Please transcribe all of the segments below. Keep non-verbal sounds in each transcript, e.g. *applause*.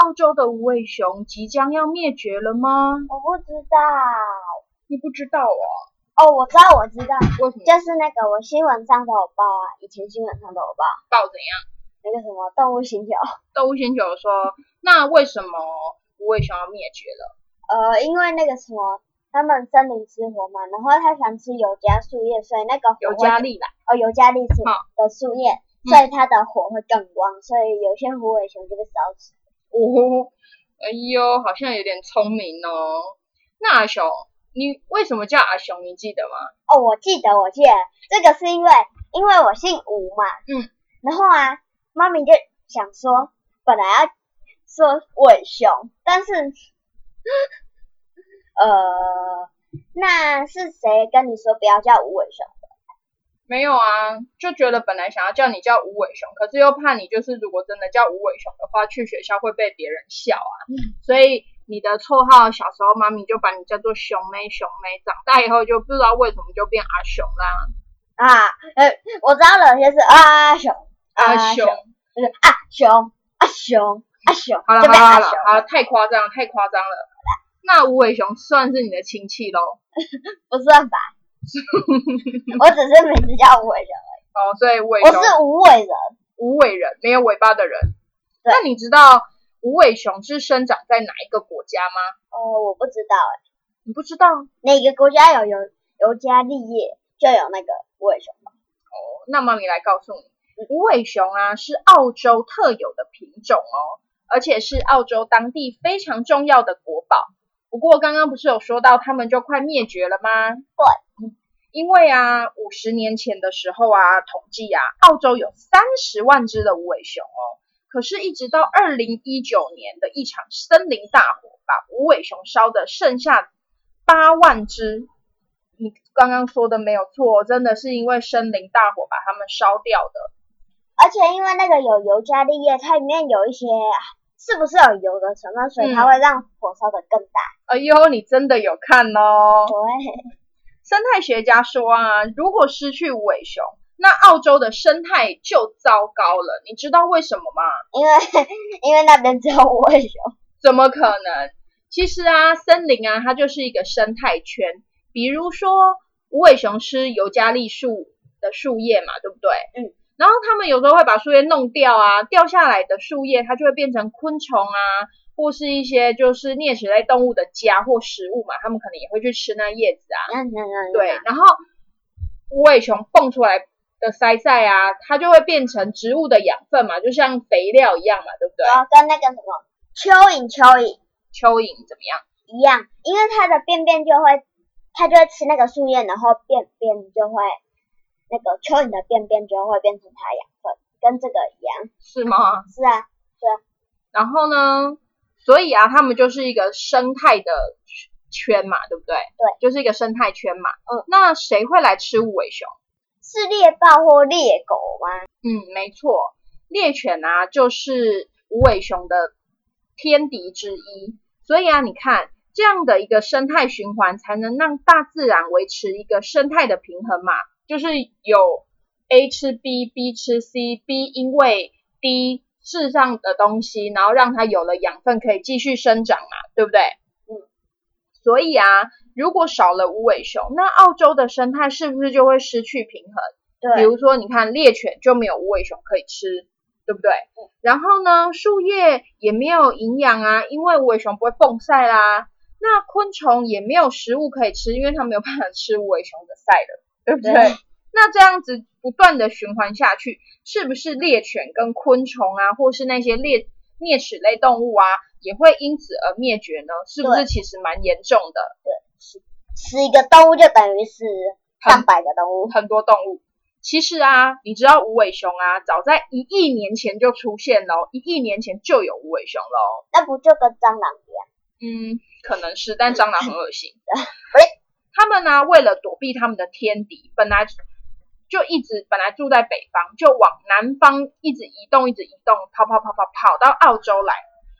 澳洲的无尾熊即将要灭绝了吗？我不知道，你不知道哦？哦，我知道，我知道，为什么？就是那个我新闻上都有报啊，以前新闻上都有报。报怎样？那个什么动物星球？动物星球说，那为什么无尾熊要灭绝了？呃，因为那个什么，他们森林之火嘛，然后它想吃尤加树叶，所以那个尤加利啦，哦，尤加利树的树叶，所以它的火会更旺，所以有些无尾熊就被烧死。哦，*laughs* 哎呦，好像有点聪明哦。那阿雄，你为什么叫阿雄？你记得吗？哦，我记得，我记得，这个是因为因为我姓吴嘛。嗯。然后啊，妈咪就想说，本来要说伟雄，但是，*laughs* 呃，那是谁跟你说不要叫吴伟雄？没有啊，就觉得本来想要叫你叫无尾熊，可是又怕你就是如果真的叫无尾熊的话，去学校会被别人笑啊。所以你的绰号小时候妈咪就把你叫做熊妹熊妹，长大以后就不知道为什么就变阿熊啦。啊，呃，我知道了，就是阿熊，阿熊，就是阿熊，阿熊，阿熊。好了好了好了，好太夸张太夸张了。那无尾熊算是你的亲戚喽？*laughs* 不算吧。*laughs* 我只是名字叫无尾人而已。哦，所以尾我是无尾人，无尾人没有尾巴的人。那你知道无尾熊是生长在哪一个国家吗？哦，我不知道哎。你不知道哪个国家有尤尤加利叶就有那个无尾熊吧？哦，那么你来告诉你，无尾熊啊是澳洲特有的品种哦，而且是澳洲当地非常重要的国宝。不过刚刚不是有说到它们就快灭绝了吗？对。因为啊，五十年前的时候啊，统计啊，澳洲有三十万只的无尾熊哦。可是，一直到二零一九年的一场森林大火，把无尾熊烧的剩下八万只。你刚刚说的没有错，真的是因为森林大火把它们烧掉的。而且，因为那个有尤加利叶，它里面有一些是不是有油的成分，所以它会让火烧的更大。哎呦，你真的有看哦？对。生态学家说啊，如果失去尾熊，那澳洲的生态就糟糕了。你知道为什么吗？因为 *laughs* 因为那边只有尾熊。怎么可能？其实啊，森林啊，它就是一个生态圈。比如说，无尾熊吃尤加利树的树叶嘛，对不对？嗯。然后他们有时候会把树叶弄掉啊，掉下来的树叶它就会变成昆虫啊。或是一些就是啮齿类动物的家或食物嘛，他们可能也会去吃那叶子啊。嗯嗯嗯。对，然后无尾熊蹦出来的鳃塞啊，它就会变成植物的养分嘛，就像肥料一样嘛，对不对？哦，跟那个什么蚯蚓，蚯蚓，蚯蚓怎么样？一样，因为它的便便就会，它就会吃那个树叶，然后便便就会，那个蚯蚓的便便就会变成它的养分，跟这个一样。是吗？是啊，是啊。然后呢？所以啊，他们就是一个生态的圈嘛，对不对？对，就是一个生态圈嘛。嗯，那谁会来吃无尾熊？是猎豹或猎狗吗？嗯，没错，猎犬啊，就是无尾熊的天敌之一。所以啊，你看这样的一个生态循环，才能让大自然维持一个生态的平衡嘛。就是有 A 吃 B，B 吃 C，B 因为 D。世上的东西，然后让它有了养分，可以继续生长嘛，对不对？嗯。所以啊，如果少了无尾熊，那澳洲的生态是不是就会失去平衡？对。比如说，你看猎犬就没有无尾熊可以吃，对对不对？然后呢，树叶也没有营养啊，因为无尾熊不会蹦晒啦。那昆虫也没有食物可以吃，因为它没有办法吃无尾熊的晒了，对不对？那这样子不断的循环下去，是不是猎犬跟昆虫啊，或是那些猎啮齿类动物啊，也会因此而灭绝呢？是不是其实蛮严重的？对，是死一个动物就等于是上百个动物，很多动物。其实啊，你知道无尾熊啊，早在一亿年前就出现喽，一亿年前就有无尾熊喽。那不就跟蟑螂一样？嗯，可能是，但蟑螂很恶心。*laughs* 他们呢，为了躲避他们的天敌，本来就一直本来住在北方，就往南方一直移动，一直移动，跑跑跑跑跑到澳洲来。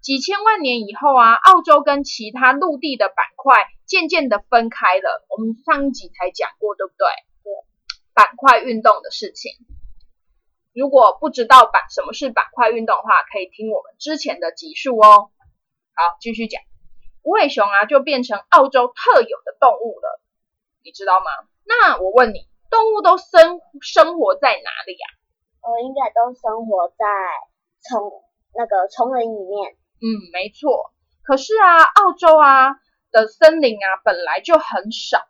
几千万年以后啊，澳洲跟其他陆地的板块渐渐的分开了。我们上一集才讲过，对不？对。板块运动的事情，如果不知道板什么是板块运动的话，可以听我们之前的集数哦。好，继续讲。无尾熊啊，就变成澳洲特有的动物了，你知道吗？那我问你，动物都生生活在哪里呀？呃，应该都生活在丛那个丛林里面。嗯，没错。可是啊，澳洲啊的森林啊本来就很少，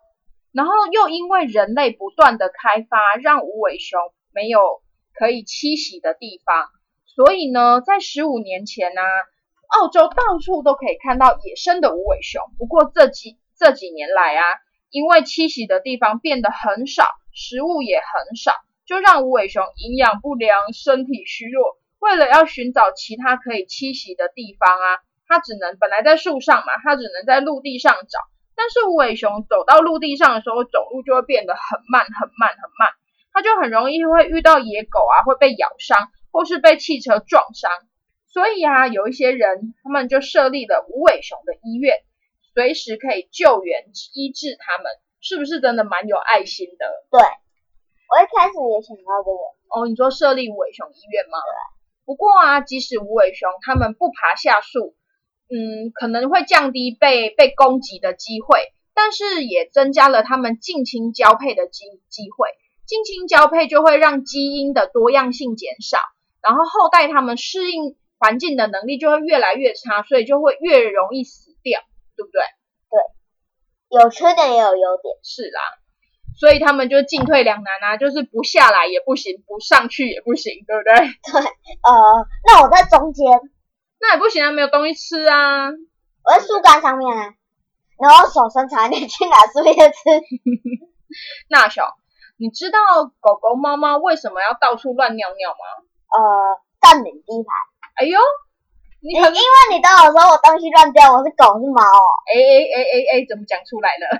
然后又因为人类不断的开发，让无尾熊没有可以栖息的地方，所以呢，在十五年前呢。澳洲到处都可以看到野生的无尾熊，不过这几这几年来啊，因为栖息的地方变得很少，食物也很少，就让无尾熊营养不良、身体虚弱。为了要寻找其他可以栖息的地方啊，它只能本来在树上嘛，它只能在陆地上找。但是无尾熊走到陆地上的时候，走路就会变得很慢、很慢、很慢，它就很容易会遇到野狗啊，会被咬伤，或是被汽车撞伤。所以啊，有一些人，他们就设立了无尾熊的医院，随时可以救援医治他们，是不是真的蛮有爱心的？对，我一开始也想到这个。哦，你说设立无尾熊医院吗？对。不过啊，即使无尾熊他们不爬下树，嗯，可能会降低被被攻击的机会，但是也增加了他们近亲交配的机机会。近亲交配就会让基因的多样性减少，然后后代他们适应。环境的能力就会越来越差，所以就会越容易死掉，对不对？对，有缺点也有优点。是啦，所以他们就进退两难啊，就是不下来也不行，不上去也不行，对不对？对，呃，那我在中间，那也不行啊，没有东西吃啊。我在树干上面啊，然后手伸长一点去拿树叶吃。*laughs* 那小，你知道狗狗、猫猫为什么要到处乱尿尿吗？呃，占领地盘。哎呦，你因为你都我说我东西乱掉，我是狗是猫哦。哎哎哎哎哎，怎么讲出来了？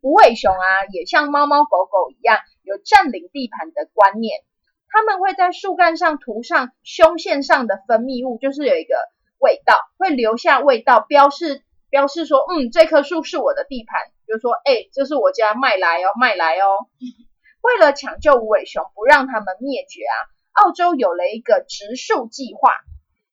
无尾熊啊，也像猫猫狗狗一样，有占领地盘的观念。它们会在树干上涂上胸腺上的分泌物，就是有一个味道，会留下味道，标示标示说，嗯，这棵树是我的地盘。比如说，哎，这是我家麦来哦，麦来哦。*laughs* 为了抢救无尾熊，不让它们灭绝啊。澳洲有了一个植树计划，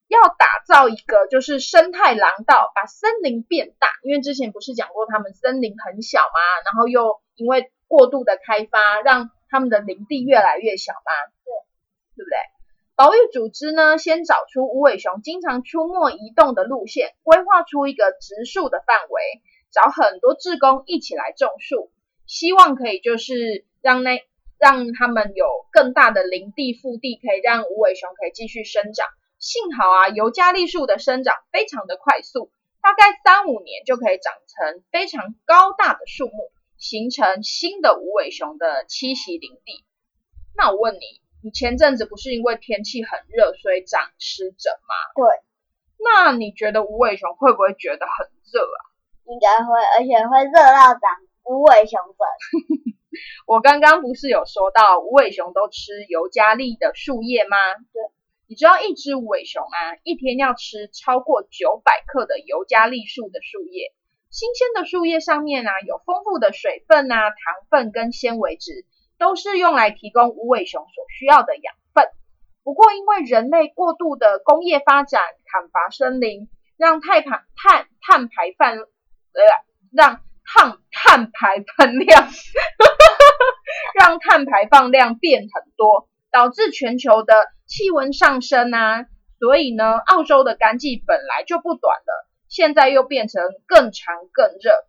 要打造一个就是生态廊道，把森林变大。因为之前不是讲过他们森林很小嘛，然后又因为过度的开发，让他们的林地越来越小嘛。对，对不对？保育组织呢，先找出无尾熊经常出没移动的路线，规划出一个植树的范围，找很多志工一起来种树，希望可以就是让那。让他们有更大的林地腹地，可以让无尾熊可以继续生长。幸好啊，尤加利树的生长非常的快速，大概三五年就可以长成非常高大的树木，形成新的无尾熊的栖息林地。那我问你，你前阵子不是因为天气很热，所以长湿疹吗？对。那你觉得无尾熊会不会觉得很热啊？应该会，而且会热到长无尾熊疹。*laughs* *laughs* 我刚刚不是有说到无尾熊都吃尤加利的树叶吗？对，你知道一只无尾熊啊，一天要吃超过九百克的尤加利树的树叶。新鲜的树叶上面啊，有丰富的水分啊、糖分跟纤维质，都是用来提供无尾熊所需要的养分。不过因为人类过度的工业发展、砍伐森林，让碳排碳碳排放呃让碳碳排放量。让碳排放量变很多，导致全球的气温上升啊，所以呢，澳洲的干季本来就不短了，现在又变成更长更热。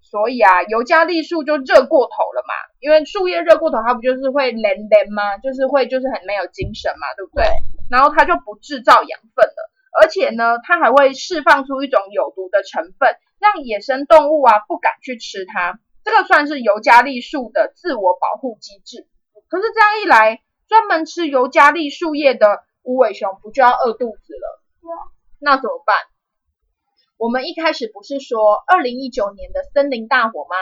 所以啊，尤加利树就热过头了嘛，因为树叶热过头，它不就是会连连吗？就是会就是很没有精神嘛，对不对？然后它就不制造养分了，而且呢，它还会释放出一种有毒的成分，让野生动物啊不敢去吃它。这个算是尤加利树的自我保护机制。可是这样一来，专门吃尤加利树叶的无尾熊不就要饿肚子了？那怎么办？我们一开始不是说二零一九年的森林大火吗？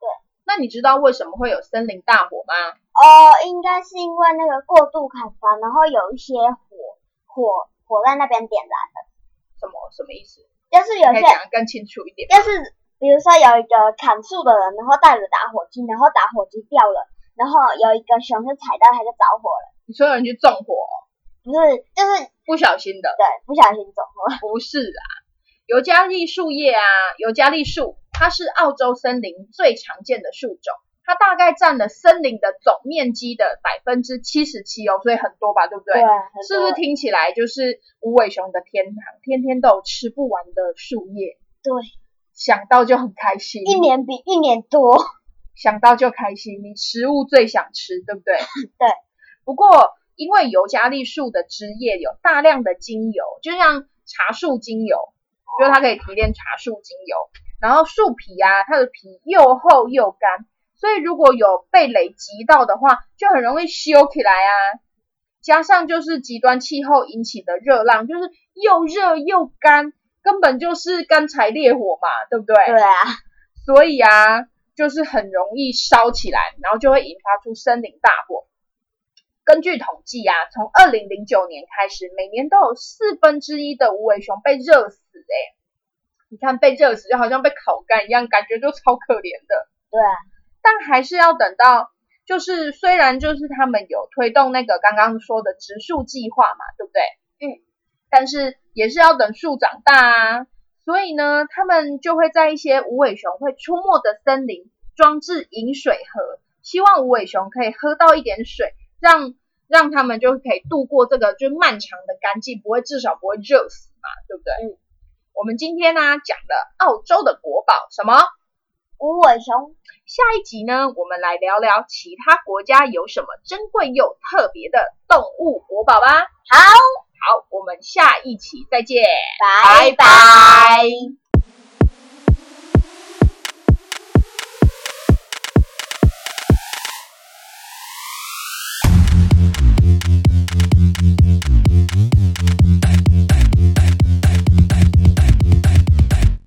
对。那你知道为什么会有森林大火吗？哦，应该是因为那个过度砍伐，然后有一些火火火在那边点燃的。什么什么意思？就是有些讲得更清楚一点。就是比如说有一个砍树的人，然后带着打火机，然后打火机掉了，然后有一个熊就踩到，它就着火了。你说有人去纵火？不是，就是不小心的。对，不小心纵火。*laughs* 不是啊。尤加利树叶啊，尤加利树，它是澳洲森林最常见的树种，它大概占了森林的总面积的百分之七十七哦，所以很多吧，对不对？对，是不是听起来就是无尾熊的天堂，天天都有吃不完的树叶？对，想到就很开心，一年比一年多，想到就开心，你食物最想吃，对不对？*laughs* 对。不过因为尤加利树的枝叶有大量的精油，就像茶树精油。就是它可以提炼茶树精油，然后树皮啊，它的皮又厚又干，所以如果有被雷击到的话，就很容易修起来啊。加上就是极端气候引起的热浪，就是又热又干，根本就是干柴烈火嘛，对不对？对啊。所以啊，就是很容易烧起来，然后就会引发出森林大火。根据统计啊，从二零零九年开始，每年都有四分之一的无尾熊被热死。哎，你看被热死就好像被烤干一样，感觉就超可怜的。对，但还是要等到，就是虽然就是他们有推动那个刚刚说的植树计划嘛，对不对？嗯，但是也是要等树长大啊。所以呢，他们就会在一些无尾熊会出没的森林装置饮水盒，希望无尾熊可以喝到一点水，让让他们就可以度过这个就漫长的干季，不会至少不会热死嘛，对不对？嗯。我们今天呢讲的澳洲的国宝什么无尾熊，下一集呢我们来聊聊其他国家有什么珍贵又特别的动物国宝吧。好，好，我们下一期再见，拜拜。